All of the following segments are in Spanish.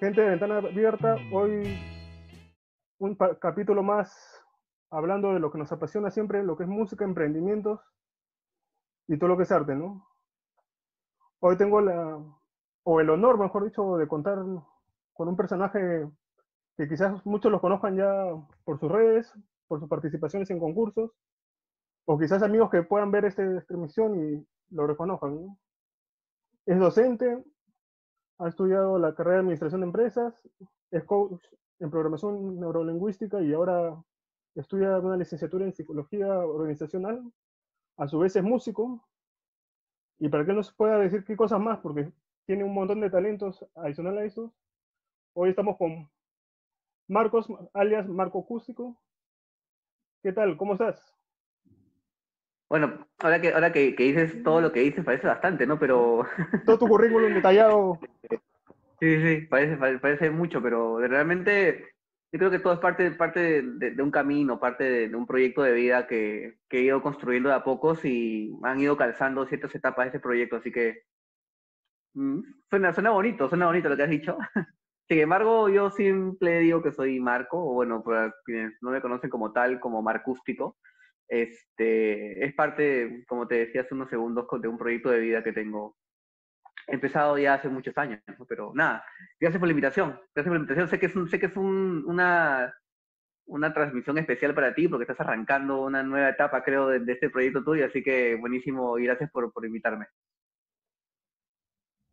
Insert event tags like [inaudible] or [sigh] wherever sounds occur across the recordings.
Gente de Ventana Abierta, hoy un capítulo más hablando de lo que nos apasiona siempre, lo que es música, emprendimientos y todo lo que es arte, ¿no? Hoy tengo la, o el honor, mejor dicho, de contar con un personaje que quizás muchos lo conozcan ya por sus redes, por sus participaciones en concursos, o quizás amigos que puedan ver esta transmisión y lo reconozcan. ¿no? Es docente, ha estudiado la carrera de Administración de Empresas, es coach en Programación Neurolingüística y ahora estudia una licenciatura en Psicología Organizacional. A su vez es músico. Y para que nos pueda decir qué cosas más, porque tiene un montón de talentos adicional a eso. Hoy estamos con Marcos, alias Marco Acústico. ¿Qué tal? ¿Cómo estás? Bueno, ahora que, ahora que, dices todo lo que dices, parece bastante, ¿no? Pero... [laughs] Todo tu currículum detallado. Sí, sí, parece, parece mucho, pero realmente yo creo que todo es parte, parte de, un camino, parte de, un proyecto de vida que, que, he ido construyendo de a pocos y han ido calzando ciertas etapas de ese proyecto, así que mm, suena, suena bonito, suena bonito lo que has dicho. [laughs] Sin embargo, yo siempre digo que soy Marco, o bueno, para quienes no me conocen como tal, como Marcústico, este, es parte, como te decía hace unos segundos, de un proyecto de vida que tengo empezado ya hace muchos años, pero nada, gracias por la invitación, gracias por la invitación, sé que es, un, sé que es una, una transmisión especial para ti porque estás arrancando una nueva etapa, creo, de, este proyecto tuyo, así que buenísimo y gracias por, por invitarme.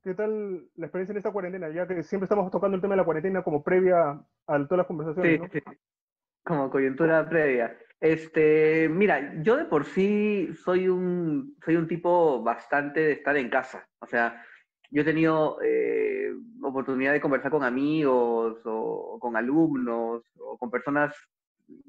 ¿Qué tal la experiencia en esta cuarentena? Ya que siempre estamos tocando el tema de la cuarentena como previa a todas las conversaciones. Sí, sí. como coyuntura previa. Este, mira, yo de por sí soy un, soy un tipo bastante de estar en casa. O sea, yo he tenido eh, oportunidad de conversar con amigos o, con alumnos o con personas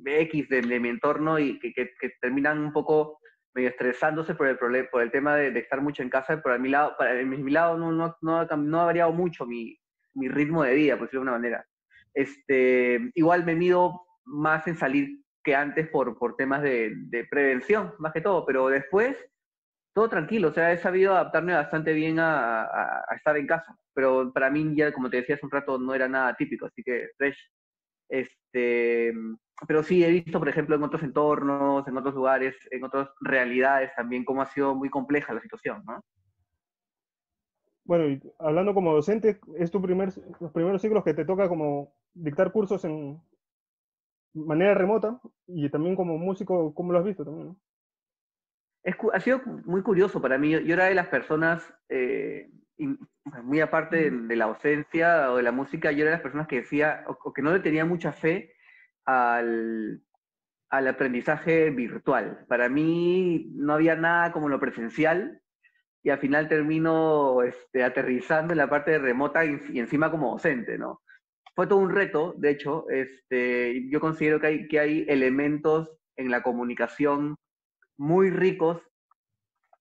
X de, mi entorno y que, terminan un poco medio estresándose por el, problema, por el tema de, estar mucho en casa, a mi lado, para, mi lado no, no, no, ha variado mucho mi, mi ritmo de vida, por decirlo de una manera. Este, igual me mido más en salir que antes por, por temas de, de, prevención, más que todo, pero después todo tranquilo, o sea, he sabido adaptarme bastante bien a, a, estar en casa, pero para mí ya, como te decía hace un rato, no era nada típico, así que fresh. Este, pero sí he visto, por ejemplo, en otros entornos, en otros lugares, en otras realidades también, cómo ha sido muy compleja la situación, ¿no? Bueno, y hablando como docente, es tu primer, los primeros ciclos que te toca como dictar cursos en, manera remota y también como músico, ¿cómo lo has visto también? Es, ha sido muy curioso para mí. Yo, era de las personas, eh, muy aparte de, la ausencia o de la música, yo era de las personas que decía, o, que no le tenía mucha fe al, al aprendizaje virtual. Para mí no había nada como lo presencial y al final termino este, aterrizando en la parte de remota y, y, encima como docente, ¿no? Fue todo un reto, de hecho, este, yo considero que hay, que hay elementos en la comunicación muy ricos,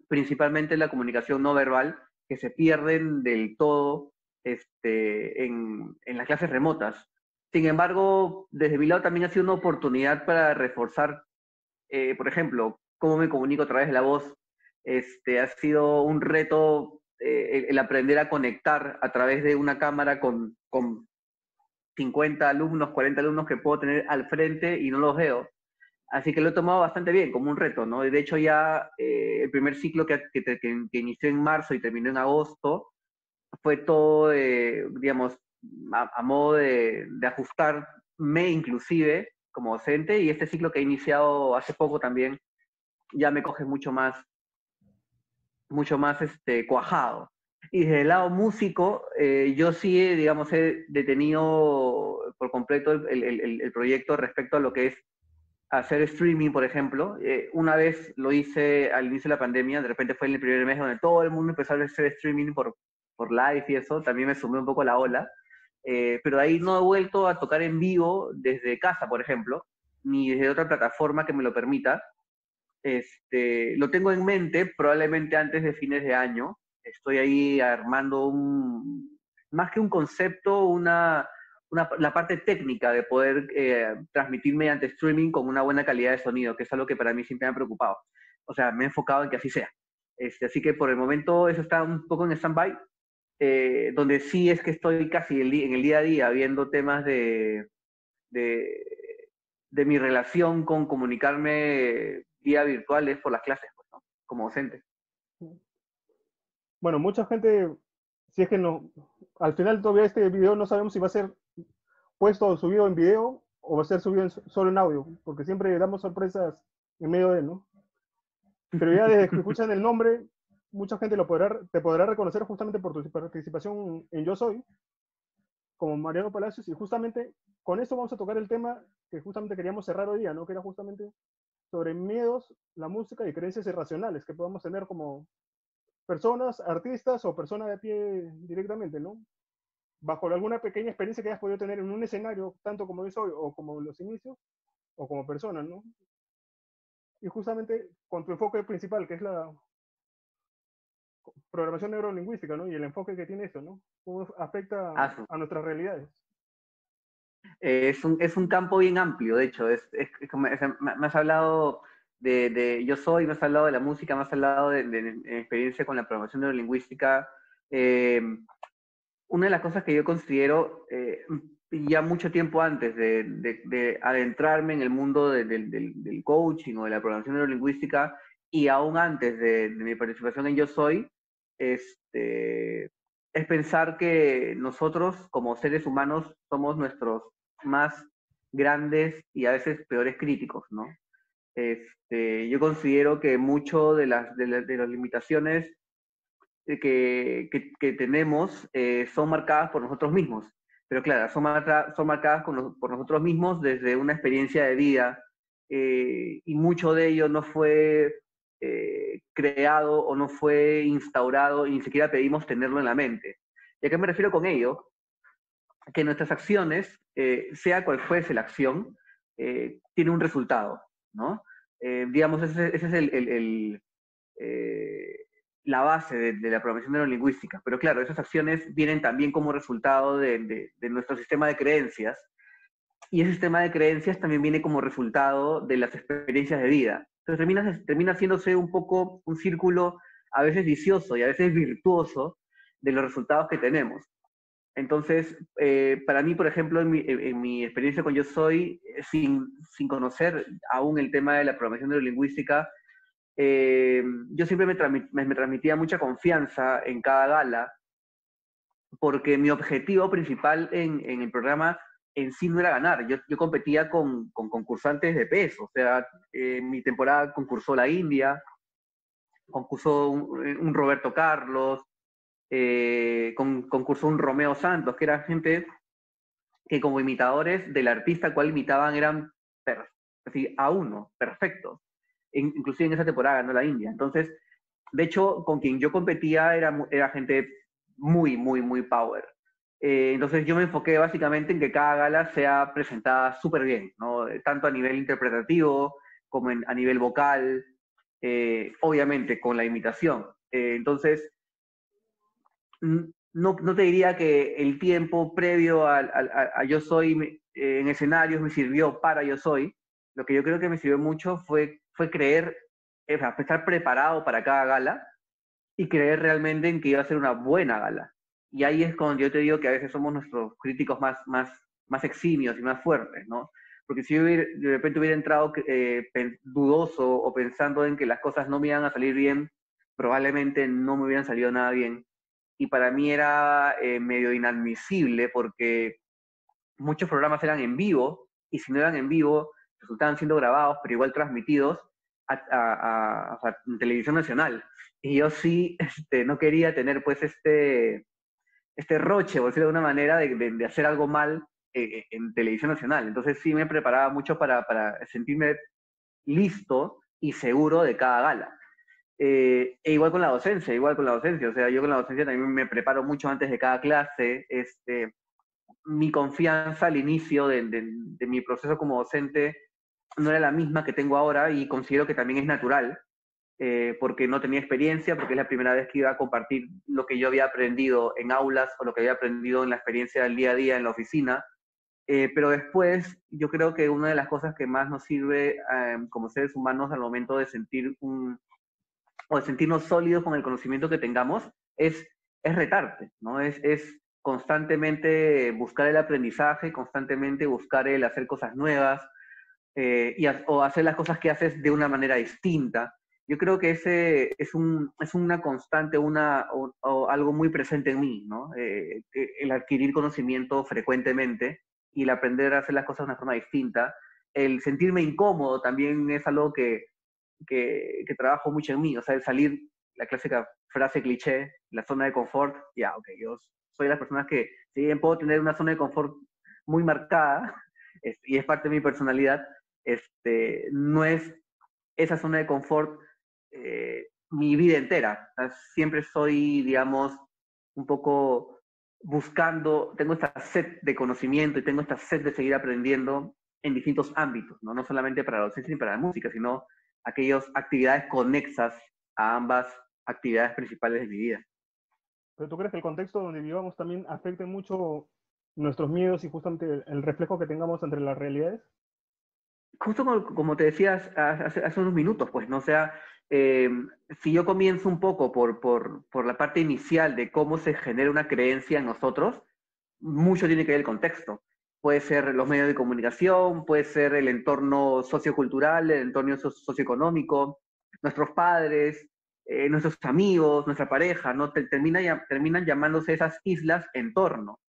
principalmente en la comunicación no verbal, que se pierden del todo este, en, en las clases remotas. Sin embargo, desde mi lado también ha sido una oportunidad para reforzar, eh, por ejemplo, cómo me comunico a través de la voz. Este, ha sido un reto eh, el, aprender a conectar a través de una cámara con, con 50 alumnos, 40 alumnos que puedo tener al frente y no los veo. Así que lo he tomado bastante bien, como un reto, ¿no? De hecho, ya eh, el primer ciclo que, que, inició en marzo y terminó en agosto fue todo, digamos, a, modo de, de, ajustarme inclusive como docente y este ciclo que he iniciado hace poco también ya me coge mucho más, mucho más este, cuajado. Y desde el lado músico, eh, yo sí, digamos, he detenido por completo el, el, el, proyecto respecto a lo que es hacer streaming, por ejemplo. Eh, una vez lo hice al inicio de la pandemia, de repente fue en el primer mes donde todo el mundo empezó a hacer streaming por, por live y eso, también me sumé un poco a la ola. Eh, pero ahí no he vuelto a tocar en vivo desde casa, por ejemplo, ni desde otra plataforma que me lo permita. Este, lo tengo en mente probablemente antes de fines de año, estoy ahí armando un, más que un concepto, una, una la parte técnica de poder eh, transmitir mediante streaming con una buena calidad de sonido, que es algo que para mí siempre me ha preocupado. O sea, me he enfocado en que así sea. Este, así que por el momento eso está un poco en stand-by. eh, donde sí es que estoy casi en el día a día viendo temas de, de, mi relación con comunicarme vía virtuales por las clases, pues, como docente. Bueno, mucha gente, si es que no, al final todavía este video no sabemos si va a ser puesto o subido en video o va a ser subido solo en audio, porque siempre damos sorpresas en medio de, ¿no? Pero ya desde que escuchan el nombre, mucha gente lo podrá, te podrá reconocer justamente por tu participación en Yo Soy, como Mariano Palacios, y justamente con esto vamos a tocar el tema que justamente queríamos cerrar hoy día, ¿no? Que era justamente sobre miedos, la música y creencias irracionales que podamos tener como personas, artistas o personas de pie directamente, ¿no? Bajo alguna pequeña experiencia que hayas podido tener en un escenario, tanto como yo soy o como los inicios, o como persona, ¿no? Y justamente con tu enfoque principal, que es la programación neurolingüística, ¿no? Y el enfoque que tiene eso, ¿no? ¿Cómo afecta ah, a nuestras realidades? es, un, es un campo bien amplio, de hecho. Es, es, me, has hablado de, Yo Soy, me has hablado de la música, me has hablado de, de, experiencia con la programación neurolingüística. Eh, una de las cosas que yo considero eh, ya mucho tiempo antes de, adentrarme en el mundo del, coaching o de la programación neurolingüística y aún antes de, mi participación en Yo Soy, este, es pensar que nosotros como seres humanos somos nuestros más grandes y a veces peores críticos, ¿no? Este, yo considero que mucho de las, de, las limitaciones que, que, tenemos eh, son marcadas por nosotros mismos. Pero claro, son, son marcadas por nosotros mismos desde una experiencia de vida eh, y mucho de ello no fue eh, creado o no fue instaurado y ni siquiera pedimos tenerlo en la mente. ¿Y a qué me refiero con ello? Que nuestras acciones, eh, sea cual fuese la acción, eh, tiene un resultado, ¿no? Digamos, ese, es el, la base de, la programación neurolingüística. Pero claro, esas acciones vienen también como resultado de, nuestro sistema de creencias. Y ese sistema de creencias también viene como resultado de las experiencias de vida. Entonces termina, termina haciéndose un poco un círculo a veces vicioso y a veces virtuoso de los resultados que tenemos. Entonces, eh, para mí, por ejemplo, en mi, en experiencia con Yo Soy, eh, sin, sin conocer aún el tema de la programación neurolingüística, eh, yo siempre me, me, transmitía mucha confianza en cada gala, porque mi objetivo principal en, en el programa en sí no era ganar. Yo, yo competía con, con, concursantes de peso. O sea, eh, mi temporada concursó la India, concursó un, Roberto Carlos, eh, con, concursó un Romeo Santos, que era gente que como imitadores del artista cual imitaban eran a uno, perfectos. inclusive en esa temporada ganó la India. Entonces, de hecho, con quien yo competía era, era gente muy, muy, muy power. Eh, entonces yo me enfoqué básicamente en que cada gala sea presentada súper bien, ¿no? tanto a nivel interpretativo como a nivel vocal, eh, obviamente con la imitación. Eh, entonces, no, no, te diría que el tiempo previo a, a, Yo Soy en escenarios me sirvió para Yo Soy. Lo que yo creo que me sirvió mucho fue, fue creer, estar preparado para cada gala y creer realmente en que iba a ser una buena gala. Y ahí es cuando yo te digo que a veces somos nuestros críticos más, más, más eximios y más fuertes, ¿no? Porque si yo de repente hubiera entrado eh, dudoso o pensando en que las cosas no me iban a salir bien, probablemente no me hubieran salido nada bien. Y para mí era eh, medio inadmisible porque muchos programas eran en vivo y si no eran en vivo, resultaban siendo grabados, pero igual transmitidos a, televisión nacional. Y yo sí [laughs] este, no quería tener pues este, este roche, por decirlo de alguna manera, de, hacer algo mal eh, en televisión nacional. Entonces sí me preparaba mucho para, sentirme listo y seguro de cada gala. Eh, e igual con la docencia, igual con la docencia. O sea, yo con la docencia también me preparo mucho antes de cada clase. Este, mi confianza al inicio de, de mi proceso como docente no era la misma que tengo ahora y considero que también es natural. Eh, porque no tenía experiencia, porque es la primera vez que iba a compartir lo que yo había aprendido en aulas o lo que había aprendido en la experiencia del día a día en la oficina. Eh, pero después, yo creo que una de las cosas que más nos sirve em, como seres humanos al momento de sentir un, o de sentirnos sólidos con el conocimiento que tengamos, es es retarte, ¿no? Es, es constantemente buscar el aprendizaje, constantemente buscar el hacer cosas nuevas eh, y, o hacer las cosas que haces de una manera distinta. Yo creo que ese es, un, es una constante, una, o, algo muy presente en mí, ¿no? Eh, el adquirir conocimiento frecuentemente y el aprender a hacer las cosas de una forma distinta. El sentirme incómodo también es algo que, que, que trabajo mucho en mí, o sea, el salir, la clásica frase cliché, la zona de confort, ya, ok, yo soy de las personas que, si bien puedo tener una zona de confort muy marcada, [laughs] y es parte de mi personalidad, este, no es esa zona de confort eh, mi vida entera. siempre soy, digamos, un poco buscando, tengo esta sed de conocimiento y tengo esta sed de seguir aprendiendo en distintos ámbitos, no, no solamente para la docencia ni para la música, sino aquellas actividades conexas a ambas actividades principales de mi vida. ¿Pero tú crees que el contexto donde vivamos también afecte mucho nuestros miedos y justamente el reflejo que tengamos entre las realidades? Justo como, te decías hace, hace, unos minutos, pues, ¿no? O sea, eh, si yo comienzo un poco por, por, por, la parte inicial de cómo se genera una creencia en nosotros, mucho tiene que ver el contexto. Puede ser los medios de comunicación, puede ser el entorno sociocultural, el entorno socioeconómico, nuestros padres, eh, nuestros amigos, nuestra pareja, ¿no? Termina, terminan llamándose esas islas entorno.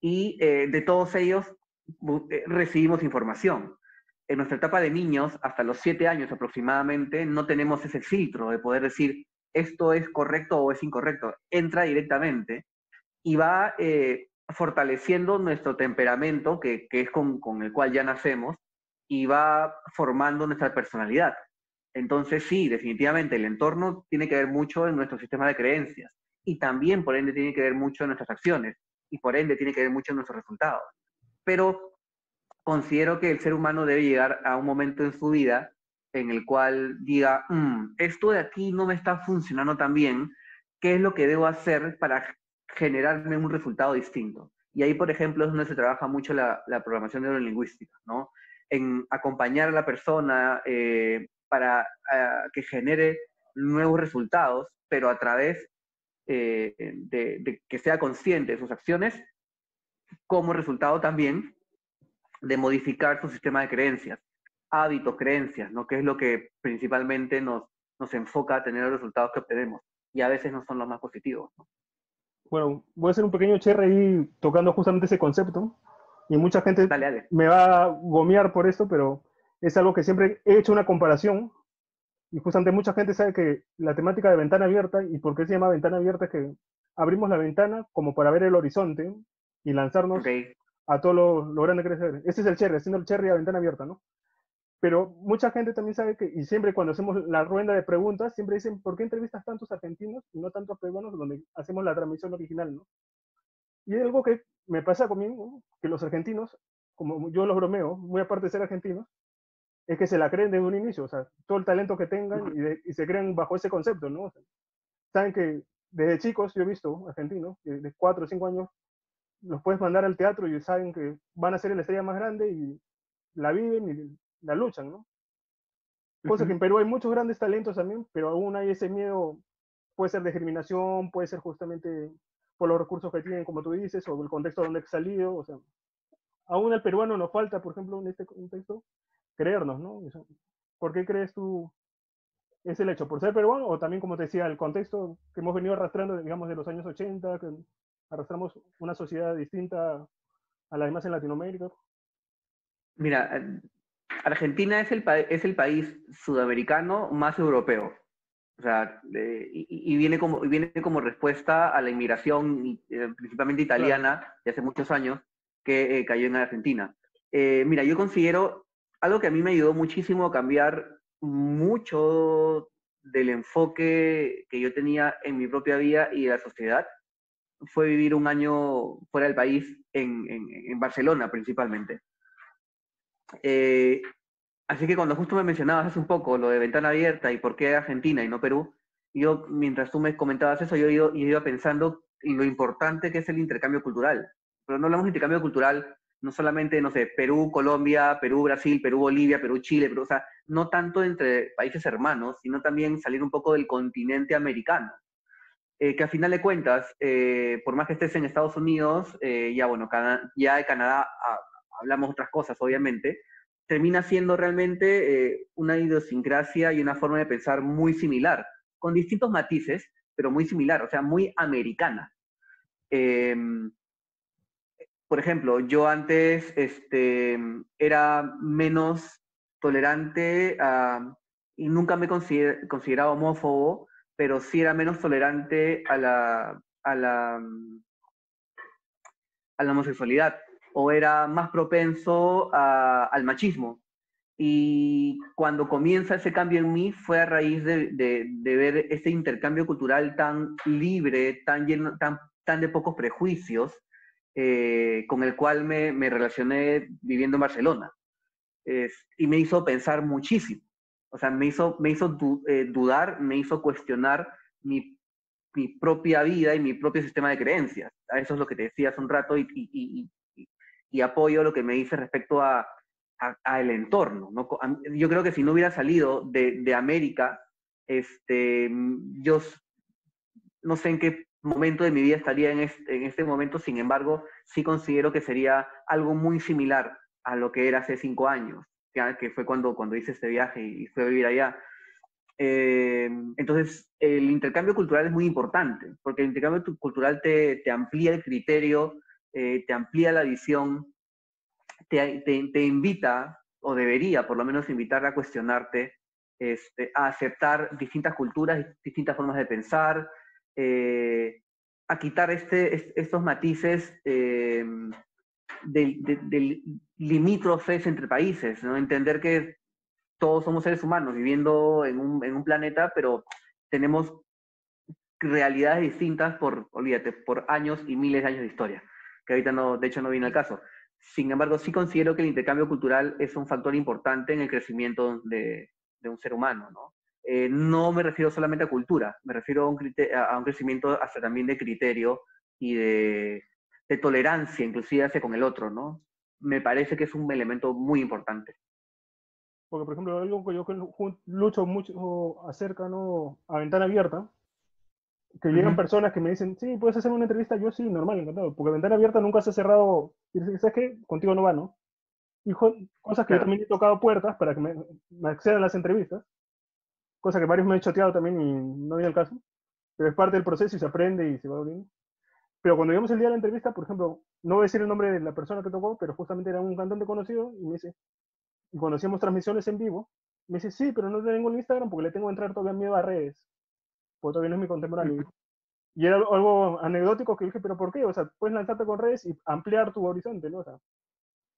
Y eh, de todos ellos recibimos información en nuestra etapa de niños, hasta los siete años aproximadamente, no tenemos ese filtro de poder decir esto es correcto o es incorrecto. Entra directamente y va eh, fortaleciendo nuestro temperamento, que, es con, con, el cual ya nacemos, y va formando nuestra personalidad. Entonces, sí, definitivamente el entorno tiene que ver mucho en nuestro sistema de creencias y también, por ende, tiene que ver mucho en nuestras acciones y por ende tiene que ver mucho en nuestros resultados. Pero considero que el ser humano debe llegar a un momento en su vida en el cual diga, mm, esto de aquí no me está funcionando tan bien, ¿qué es lo que debo hacer para generarme un resultado distinto? Y ahí, por ejemplo, es donde se trabaja mucho la, programación neurolingüística, ¿no? En acompañar a la persona eh, para eh, que genere nuevos resultados, pero a través eh, de, que sea consciente de sus acciones, como resultado también de modificar su sistema de creencias, hábitos, creencias, ¿no? Que es lo que principalmente nos, nos enfoca a tener los resultados que obtenemos. Y a veces no son los más positivos, Bueno, voy a hacer un pequeño cherry ahí tocando justamente ese concepto. Y mucha gente me va a gomear por esto, pero es algo que siempre he hecho una comparación. Y justamente mucha gente sabe que la temática de ventana abierta, y por qué se llama ventana abierta, es que abrimos la ventana como para ver el horizonte y lanzarnos a todo lo, lo grande que crecer. Este es el cherry, haciendo el cherry a ventana abierta, ¿no? Pero mucha gente también sabe que, y siempre cuando hacemos la rueda de preguntas, siempre dicen, ¿por qué entrevistas tantos argentinos y no tantos peruanos donde hacemos la transmisión original, ¿no? Y es algo que me pasa conmigo, que los argentinos, como yo los bromeo, muy aparte de ser argentinos, es que se la creen desde un inicio, o sea, todo el talento que tengan y, se creen bajo ese concepto, ¿no? saben que desde chicos yo he visto argentinos, de, de 4 o 5 años, los puedes mandar al teatro y saben que van a ser la estrella más grande y la viven y la luchan, ¿no? Cosa que en Perú hay muchos grandes talentos también, pero aún hay ese miedo, puede ser discriminación, puede ser justamente por los recursos que tienen, como tú dices, o el contexto donde he salido, o sea, aún al peruano nos falta, por ejemplo, en este contexto, creernos, ¿no? ¿Por qué crees tú es el hecho? ¿Por ser peruano o también, como te decía, el contexto que hemos venido arrastrando, digamos, de los años 80, que arrastramos una sociedad distinta a la demás en Latinoamérica? Mira, Argentina es el, es el país sudamericano más europeo. O sea, y, viene como, viene como respuesta a la inmigración, eh, principalmente italiana, de hace muchos años, que eh, cayó en Argentina. Eh, mira, yo considero algo que a mí me ayudó muchísimo a cambiar mucho del enfoque que yo tenía en mi propia vida y de la sociedad, fue vivir un año fuera del país, en, en, Barcelona principalmente. Eh, así que cuando justo me mencionabas hace un poco lo de ventana abierta y por qué Argentina y no Perú, yo mientras tú me comentabas eso, yo iba, pensando en lo importante que es el intercambio cultural. Pero no hablamos de intercambio cultural no solamente, no sé, Perú, Colombia, Perú, Brasil, Perú, Bolivia, Perú, Chile, pero, o sea, no tanto entre países hermanos, sino también salir un poco del continente americano. que a final de cuentas, por más que estés en Estados Unidos, ya bueno, ya de Canadá ah, hablamos otras cosas, obviamente, termina siendo realmente una idiosincrasia y una forma de pensar muy similar, con distintos matices, pero muy similar, o sea, muy americana. Em, por ejemplo, yo antes este, era menos tolerante y nunca me he considerado homófobo, pero sí era menos tolerante a la, a la, a la homosexualidad o era más propenso al machismo. Y cuando comienza ese cambio en mí fue a raíz de, de, ver este intercambio cultural tan libre, tan, lleno, tan, tan de pocos prejuicios, eh, con el cual me, me, relacioné viviendo en Barcelona. y me hizo pensar muchísimo. O sea, me hizo, me hizo eh, dudar, me hizo cuestionar mi, mi, propia vida y mi propio sistema de creencias. Eso es lo que te decía hace un rato y, y, y apoyo lo que me dice respecto a, a, el entorno. ¿no? Yo creo que si no hubiera salido de, de América, este, yo no sé en qué momento de mi vida estaría en este, en este momento, sin embargo, sí considero que sería algo muy similar a lo que era hace cinco años, que fue cuando, cuando hice este viaje y fui a vivir allá. Eh, entonces, el intercambio cultural es muy importante, porque el intercambio cultural te, te amplía el criterio, eh, te amplía la visión, te, invita, o debería por lo menos invitar a cuestionarte, este, a aceptar distintas culturas, distintas formas de pensar, eh, a quitar este, estos matices eh, de, limítrofes entre países, ¿no? entender que todos somos seres humanos viviendo en un, en un planeta, pero tenemos realidades distintas por, olvídate, por años y miles de años de historia, que ahorita no, de hecho no viene al caso. Sin embargo, sí considero que el intercambio cultural es un factor importante en el crecimiento de, un ser humano, ¿no? Eh, no me refiero solamente a cultura, me refiero a un, a un crecimiento hasta también de criterio y de, tolerancia, inclusive hacia con el otro, ¿no? Me parece que es un elemento muy importante. Porque, por ejemplo, algo que yo lucho mucho acerca, ¿no? A ventana abierta, que llegan personas que me dicen, sí, puedes hacer una entrevista, yo sí, normal, encantado, porque ventana abierta nunca se ha cerrado, y dices, ¿sabes qué? Contigo no va, ¿no? Y cosas que yo también he tocado puertas para que me, accedan a las entrevistas, cosas que varios me han choteado también y no viene el caso, pero es parte del proceso y se aprende y se va bien. Pero cuando llegamos el día de la entrevista, por ejemplo, no voy a decir el nombre de la persona que tocó, pero justamente era un cantante conocido y me dice, y cuando hacíamos transmisiones en vivo, me dice, sí, pero no tengo el Instagram porque le tengo que entrar todavía miedo a redes porque todavía no es mi contemporáneo. Y era algo anecdótico que dije, pero ¿por qué? O sea, puedes lanzarte con redes y ampliar tu horizonte, ¿no? O sea,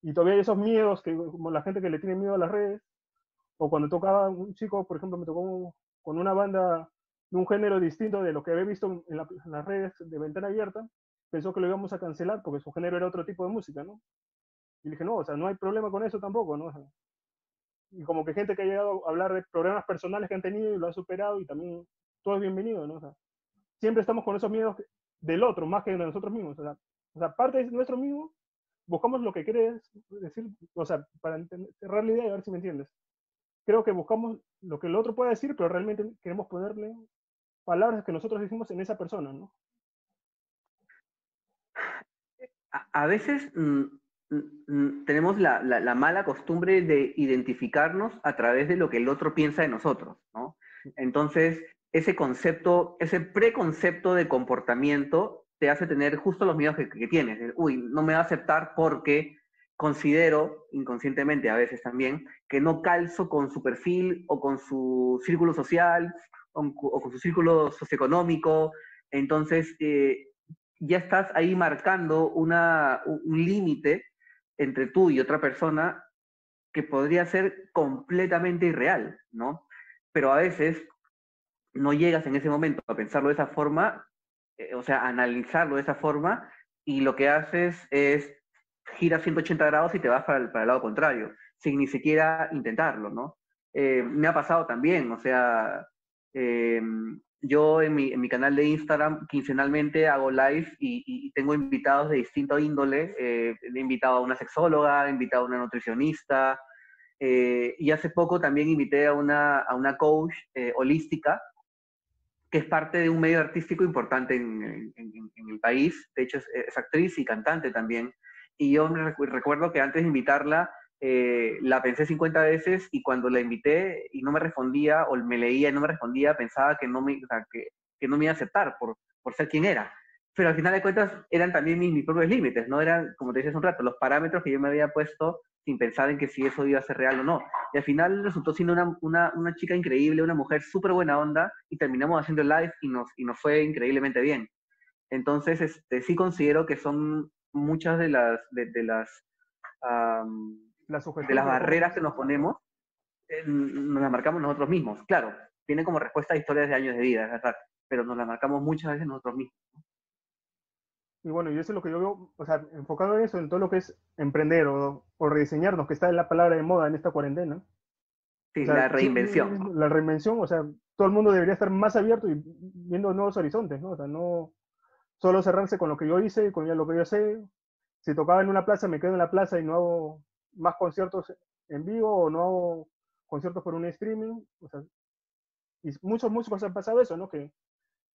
y todavía hay esos miedos, que como la gente que le tiene miedo a las redes, o cuando tocaba un chico, por ejemplo, me tocó con una banda de un género distinto de lo que había visto en, las redes de ventana abierta, pensó que lo íbamos a cancelar porque su género era otro tipo de música, ¿no? Y dije, no, o sea, no hay problema con eso tampoco, ¿no? y como que gente que ha llegado a hablar de problemas personales que han tenido y lo ha superado y también todo es bienvenido, ¿no? O sea, siempre estamos con esos miedos del otro, más que de nosotros mismos. O sea, o sea parte de nuestro mismo, buscamos lo que quieres decir, o sea, para cerrar la idea y a ver si me entiendes. Creo que buscamos lo que el otro puede decir, pero realmente queremos ponerle palabras que nosotros decimos en esa persona, ¿no? A, veces mm, mm, mm, tenemos la, la, mala costumbre de identificarnos a través de lo que el otro piensa de nosotros, ¿no? Entonces, ese concepto, ese preconcepto de comportamiento te hace tener justo los miedos que, tienes. Uy, no me va a aceptar porque considero, inconscientemente a veces también, que no calzo con su perfil o con su círculo social o, con su círculo socioeconómico. Entonces, eh, ya estás ahí marcando una, un límite entre tú y otra persona que podría ser completamente irreal, ¿no? Pero a veces no llegas en ese momento a pensarlo de esa forma, eh, o sea, a analizarlo de esa forma, y lo que haces es giras 180 grados y te vas para el, lado contrario, sin ni siquiera intentarlo, ¿no? Eh, me ha pasado también, o sea, eh, yo en mi, canal de Instagram quincenalmente hago live y, tengo invitados de distinto índole. he invitado a una sexóloga, he invitado a una nutricionista y hace poco también invité a una coach holística es parte de un medio artístico importante en, el país. De hecho, es, actriz y cantante también. Y yo me recuerdo que antes de invitarla, eh, la pensé 50 veces y cuando la invité y no me respondía, o me leía y no me respondía, pensaba que no me, que, que, no me iba a aceptar por, por ser quien era. Pero al final de cuentas eran también mis, mis propios límites, ¿no? Eran, como te decía un rato, los parámetros que yo me había puesto sin pensar en que si eso iba a ser real o no. Y al final resultó siendo una, una, una chica increíble, una mujer súper buena onda, y terminamos haciendo el live y nos, y nos fue increíblemente bien. Entonces, este, sí considero que son muchas de las, de, de las, de las barreras que nos ponemos, nos las marcamos nosotros mismos. Claro, tiene como respuesta historias de años de vida, verdad, pero nos las marcamos muchas veces nosotros mismos. Y bueno, y eso es lo que yo veo, o sea, enfocado en eso, en todo lo que es emprender o, o rediseñarnos, que está en la palabra de moda en esta cuarentena. Sí, la reinvención. la reinvención, o sea, todo el mundo debería estar más abierto y viendo nuevos horizontes, ¿no? O sea, no solo cerrarse con lo que yo hice, con lo que yo sé. Si tocaba en una plaza, me quedo en la plaza y no hago más conciertos en vivo o no hago conciertos por un streaming. O sea, y muchos músicos han pasado eso, ¿no? Que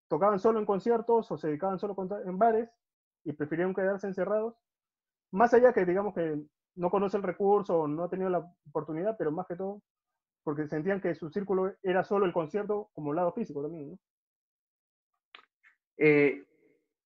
tocaban solo en conciertos o se dedicaban solo en bares y prefirieron quedarse encerrados, más allá que digamos que no conoce el recurso o no ha tenido la oportunidad, pero más que todo porque sentían que su círculo era solo el concierto como lado físico también. ¿no? Eh,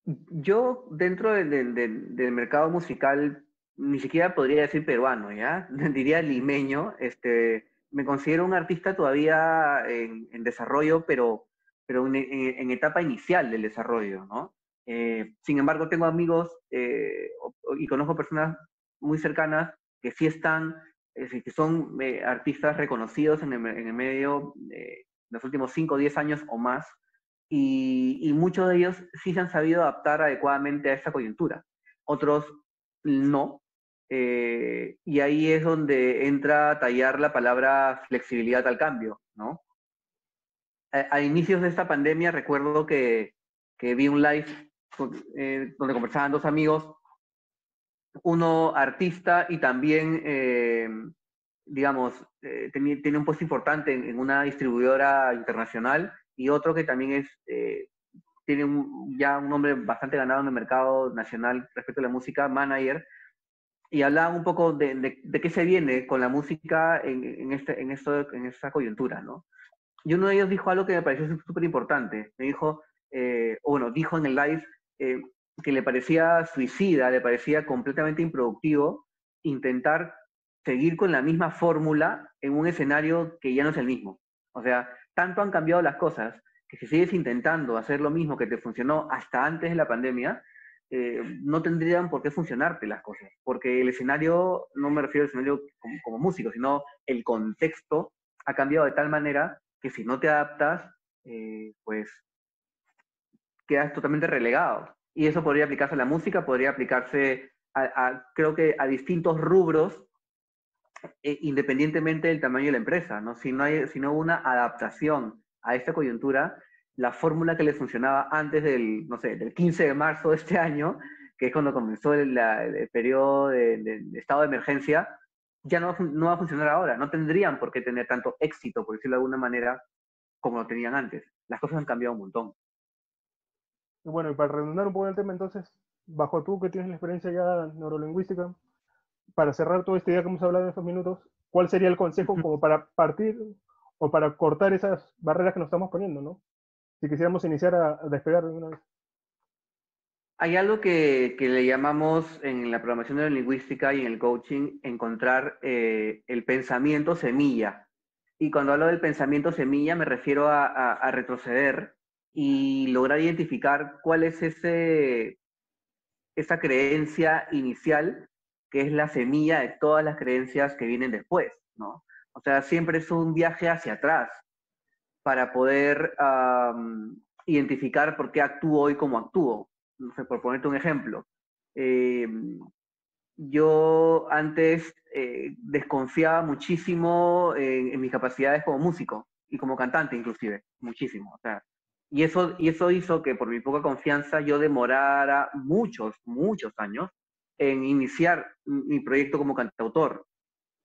yo dentro del mercado musical ni siquiera podría decir peruano, ¿ya? [laughs] Diría limeño. Este, me considero un artista todavía en, desarrollo, pero, pero en, en, etapa inicial del desarrollo, ¿no? Eh, sin embargo, tengo amigos eh, y conozco personas muy cercanas que sí están, que son eh, artistas reconocidos en el, medio de los últimos 5 o 10 años o más, y, muchos de ellos sí se han sabido adaptar adecuadamente a esta coyuntura. Otros no. y ahí es donde entra a tallar la palabra flexibilidad al cambio, ¿no? A, inicios de esta pandemia recuerdo que vi un live eh, donde conversaban dos amigos, uno artista y también, eh, digamos, eh, tiene, un puesto importante en, una distribuidora internacional y otro que también es, tiene ya un nombre bastante ganado en el mercado nacional respecto a la música, manager, y hablaban un poco de, de, qué se viene con la música en, en, este, en, esto, en esta coyuntura, ¿no? Y uno de ellos dijo algo que me pareció súper importante. Me dijo, o bueno, dijo en el live eh, que le parecía suicida, le parecía completamente improductivo intentar seguir con la misma fórmula en un escenario que ya no es el mismo. O sea, tanto han cambiado las cosas que si sigues intentando hacer lo mismo que te funcionó hasta antes de la pandemia, eh, no tendrían por qué funcionarte las cosas, porque el escenario, no me refiero al escenario como, músico, sino el contexto ha cambiado de tal manera que si no te adaptas, eh, pues quedas totalmente relegado. Y eso podría aplicarse a la música, podría aplicarse a, creo que a distintos rubros, eh, independientemente del tamaño de la empresa, ¿no? Si no, hay, si hubo una adaptación a esta coyuntura, la fórmula que le funcionaba antes del, no sé, del 15 de marzo de este año, que es cuando comenzó el, periodo de, estado de emergencia, ya no, no va a funcionar ahora. No tendrían por qué tener tanto éxito, por decirlo de alguna manera, como lo tenían antes. Las cosas han cambiado un montón. Y bueno, y para redundar un poco el tema, entonces, bajo tú que tienes la experiencia ya neurolingüística, para cerrar todo este día que hemos hablado en estos minutos, ¿cuál sería el consejo como para partir o para cortar esas barreras que nos estamos poniendo, ¿no? Si quisiéramos iniciar a, despegar de una vez. Hay algo que, que, le llamamos en la programación neurolingüística y en el coaching encontrar eh, el pensamiento semilla. Y cuando hablo del pensamiento semilla me refiero a, a, a retroceder y lograr identificar cuál es ese, esa creencia inicial que es la semilla de todas las creencias que vienen después, ¿no? O sea, siempre es un viaje hacia atrás para poder identificar por qué actúo hoy como actúo. No sé, por ponerte un ejemplo. Eh, yo antes eh, desconfiaba muchísimo en, en, mis capacidades como músico y como cantante inclusive, muchísimo. O sea, y eso, y eso hizo que por mi poca confianza yo demorara muchos, muchos años en iniciar mi proyecto como cantautor.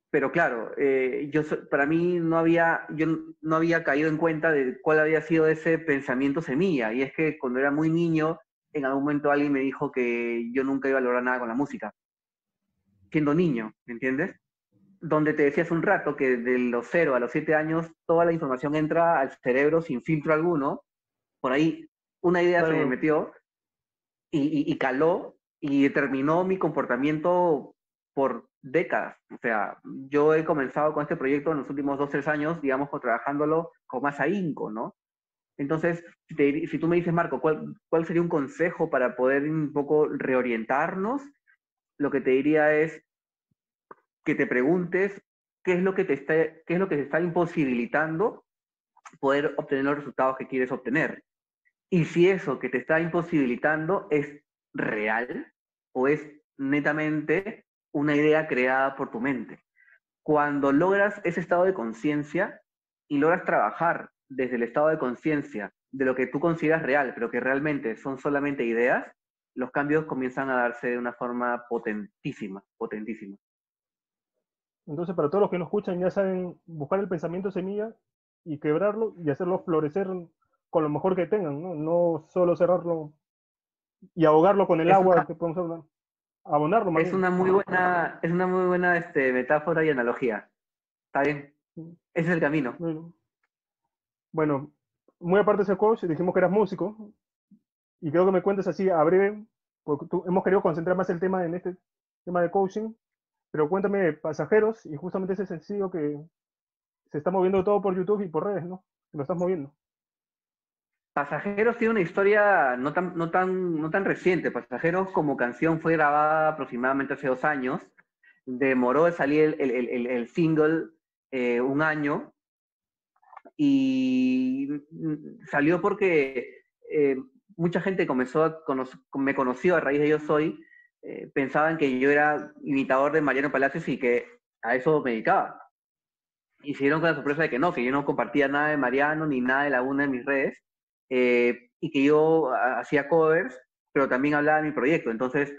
pero claro, eh, yo, para mí no había, yo no había caído en cuenta de cuál había sido ese pensamiento semilla. Y es que cuando era muy niño, en algún momento alguien me dijo que yo nunca iba a lograr nada con la música. Siendo niño, ¿me entiendes? Donde te decía hace un rato que de los 0 a los 7 años toda la información entra al cerebro sin filtro alguno. Por ahí una idea se me metió y, y caló y determinó mi comportamiento por décadas. O sea, yo he comenzado con este proyecto en los últimos dos, tres años, digamos, trabajándolo con más ahínco, ¿no? Entonces, si, tú me dices, Marco, ¿cuál, ¿cuál, sería un consejo para poder un poco reorientarnos? Lo que te diría es que te preguntes qué es lo que te está, qué es lo que te está imposibilitando poder obtener los resultados que quieres obtener. Y si eso que te está imposibilitando es real o es netamente una idea creada por tu mente. Cuando logras ese estado de conciencia y logras trabajar desde el estado de conciencia de lo que tú consideras real, pero que realmente son solamente ideas, los cambios comienzan a darse de una forma potentísima, potentísima. Entonces, para todos los que nos escuchan, ya saben buscar el pensamiento semilla y quebrarlo y hacerlo florecer con lo mejor que tengan, ¿no? No solo cerrarlo y ahogarlo con el agua que podemos hablar abonarlo. es una muy buena, es una muy buena este, metáfora y analogía. ¿Está bien? Ese es el camino. Bueno, muy aparte de ser coach, dijimos que eras músico. Y creo que me cuentes así a breve, porque hemos querido concentrar más el tema en este tema de coaching. Pero cuéntame pasajeros y justamente ese sencillo que se está moviendo todo por YouTube y por redes, ¿no? lo estás moviendo. Pasajeros tiene una historia no tan, no, tan, no tan reciente. Pasajeros como canción fue grabada aproximadamente hace dos años. Demoró de salir el, el, el, single eh, un año y salió porque eh, mucha gente comenzó a me conoció a raíz de Yo Soy, eh, pensaban que yo era imitador de Mariano Palacios y que a eso me dedicaba. Y se dieron con la sorpresa de que no, que yo no compartía nada de Mariano ni nada de la una en mis redes eh, y que yo hacía covers, pero también hablaba de mi proyecto. Entonces,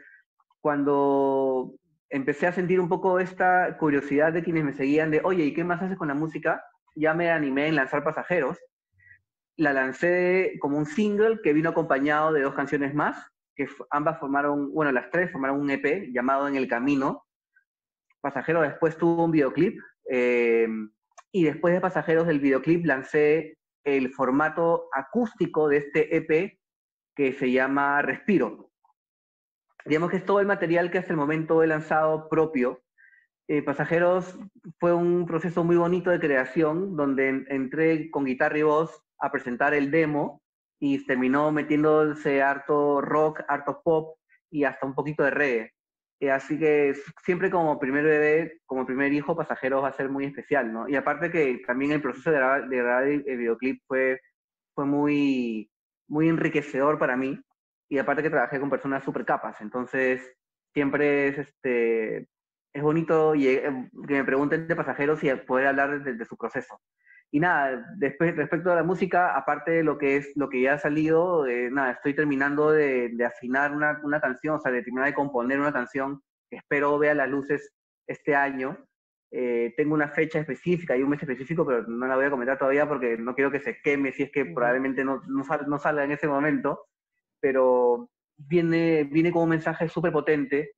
cuando empecé a sentir un poco esta curiosidad de quienes me seguían de, oye, ¿y qué más haces con la música? Ya me animé en lanzar Pasajeros. La lancé como un single que vino acompañado de dos canciones más, que ambas formaron, bueno, las tres formaron un EP llamado En el Camino. Pasajero después tuvo un videoclip. Eh, y después de Pasajeros del videoclip lancé el formato acústico de este EP que se llama Respiro. Digamos que es todo el material que hasta el momento he lanzado propio. Eh, Pasajeros fue un proceso muy bonito de creación donde entré con guitarra y voz a presentar el demo y terminó metiéndose harto rock, harto pop y hasta un poquito de reggae. Eh, así que siempre como primer bebé, como primer hijo, Pasajeros va a ser muy especial, ¿no? Y aparte que también el proceso de grabar, el, videoclip fue, fue muy, muy enriquecedor para mí. Y aparte que trabajé con personas súper capas, entonces siempre es, este, es bonito y, eh, que me pregunten de Pasajeros y poder hablar de su proceso. Y nada, después, respecto a la música, aparte de lo que es lo que ya ha salido, eh, nada, estoy terminando de, de afinar una, una, canción, o sea, de terminar de componer una canción que espero vea las luces este año. Eh, tengo una fecha específica y un mes específico, pero no la voy a comentar todavía porque no quiero que se queme si es que probablemente no, no, no salga en ese momento. Pero viene, viene como un mensaje súper potente,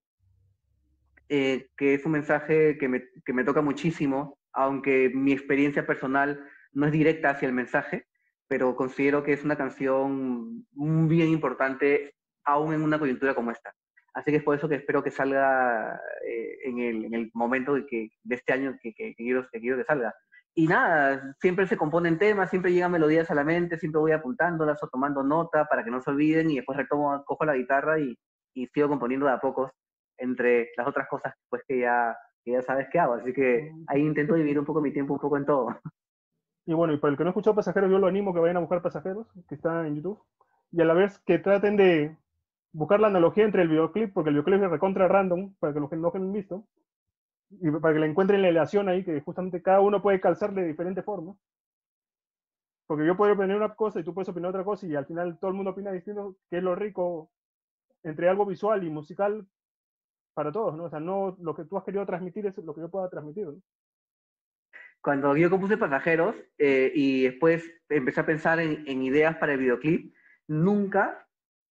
eh, que es un mensaje que me, que me toca muchísimo aunque mi experiencia personal no es directa hacia el mensaje, pero considero que es una canción bien importante aún en una coyuntura como esta. Así que es por eso que espero que salga eh, en, el, momento de, que, de este año que, quiero, que quiero que salga. Y nada, siempre se componen temas, siempre llegan melodías a la mente, siempre voy apuntándolas o tomando nota para que no se olviden y después retomo, cojo la guitarra y, y sigo componiendo de a pocos entre las otras cosas pues, que ya que ya sabes qué hago. Así que ahí intento dividir un poco mi tiempo un poco en todo. [laughs] Y bueno, y para el que no ha escuchado Pasajeros, yo lo animo que vayan a buscar Pasajeros, que está en YouTube, y a la vez que traten de buscar la analogía entre el videoclip, porque el videoclip es recontra random, para que los que no lo han visto, y para que le encuentren la relación ahí, que justamente cada uno puede calzarle de diferente forma. Porque yo puedo opinar una cosa y tú puedes opinar otra cosa, y al final todo el mundo opina distinto, que es lo rico entre algo visual y musical, para todos, ¿no? O sea, no lo que tú has querido transmitir es lo que yo pueda transmitir, ¿no? Cuando yo compuse Pasajeros eh, y después empecé a pensar en, en, ideas para el videoclip, nunca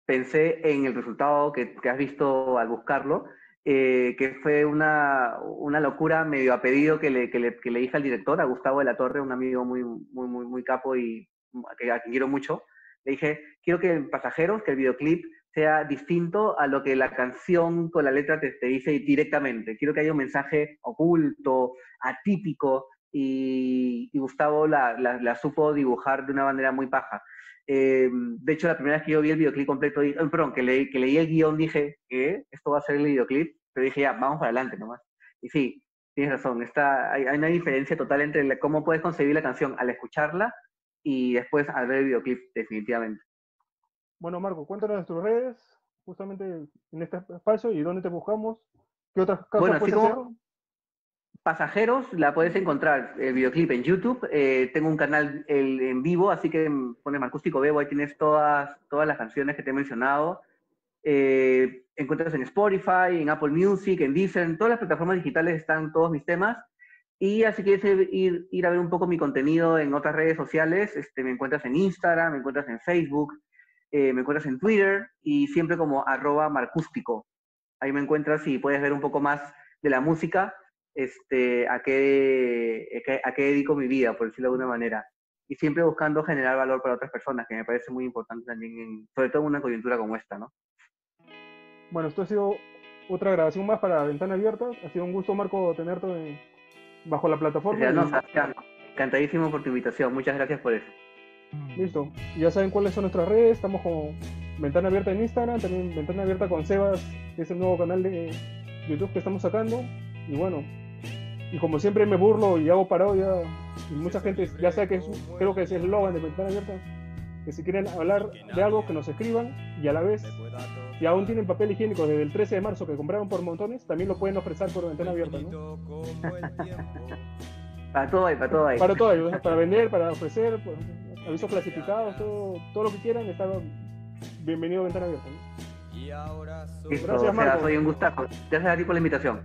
pensé en el resultado que, que has visto al buscarlo, eh, que fue una, una, locura medio a pedido que le, que, le, que le, dije al director, a Gustavo de la Torre, un amigo muy, muy, muy, muy capo y a quien quiero mucho. Le dije, quiero que en Pasajeros, que el videoclip sea distinto a lo que la canción con la letra te, dice directamente. Quiero que haya un mensaje oculto, atípico, y, Gustavo la, supo dibujar de una manera muy paja. Eh, de hecho, la primera vez que yo vi el videoclip completo, eh, perdón, que, leí, que leí el guion, dije, ¿qué? Esto va a ser el videoclip, pero dije, ya, vamos para adelante nomás. Y sí, tienes razón, está, hay, una diferencia total entre cómo puedes concebir la canción al escucharla y después al ver el videoclip, definitivamente. Bueno, Marco, cuéntanos de tus redes, justamente en este espacio, y dónde te buscamos, qué otras cosas bueno, puedes hacer. Pasajeros, la puedes encontrar el videoclip en YouTube. Eh, tengo un canal el, en vivo, así que pones Marcústico Bebo, ahí tienes todas, todas las canciones que te he mencionado. Eh, encuentras en Spotify, en Apple Music, en Deezer, en todas las plataformas digitales están todos mis temas. Y así quieres ir, ir a ver un poco mi contenido en otras redes sociales, este, me encuentras en Instagram, me encuentras en Facebook, eh, me encuentras en Twitter y siempre como arroba marcústico. Ahí me encuentras y puedes ver un poco más de la música este, a, qué, a qué dedico mi vida, por decirlo de alguna manera. Y siempre buscando generar valor para otras personas, que me parece muy importante también, en, sobre todo en una coyuntura como esta, ¿no? Bueno, esto ha sido otra grabación más para Ventana Abierta. Ha sido un gusto, Marco, tenerte en, bajo la plataforma. no, Sebastián, encantadísimo por tu invitación. Muchas gracias por eso. Listo. Ya saben cuáles son nuestras redes. Estamos con Ventana Abierta en Instagram, también Ventana Abierta con Sebas, que es el nuevo canal de YouTube que estamos sacando. Y bueno, y como siempre me burlo y hago parodia, y mucha gente ya sabe que es, creo que es el eslogan de Ventana Abierta, que si quieren hablar de algo, que nos escriban y a la vez, si aún tienen papel higiénico desde el 13 de marzo que compraron por montones, también lo pueden ofrecer por Ventana Abierta, ¿no? [laughs] para todo hay, para todo hay. Para todo hay, para vender, para ofrecer, pues, avisos clasificados, todo, todo lo que quieran, está bienvenido a Ventana Abierta. ¿no? Listo, Gracias, Marco. O sea, soy un gustazo. Gracias a ti por la invitación.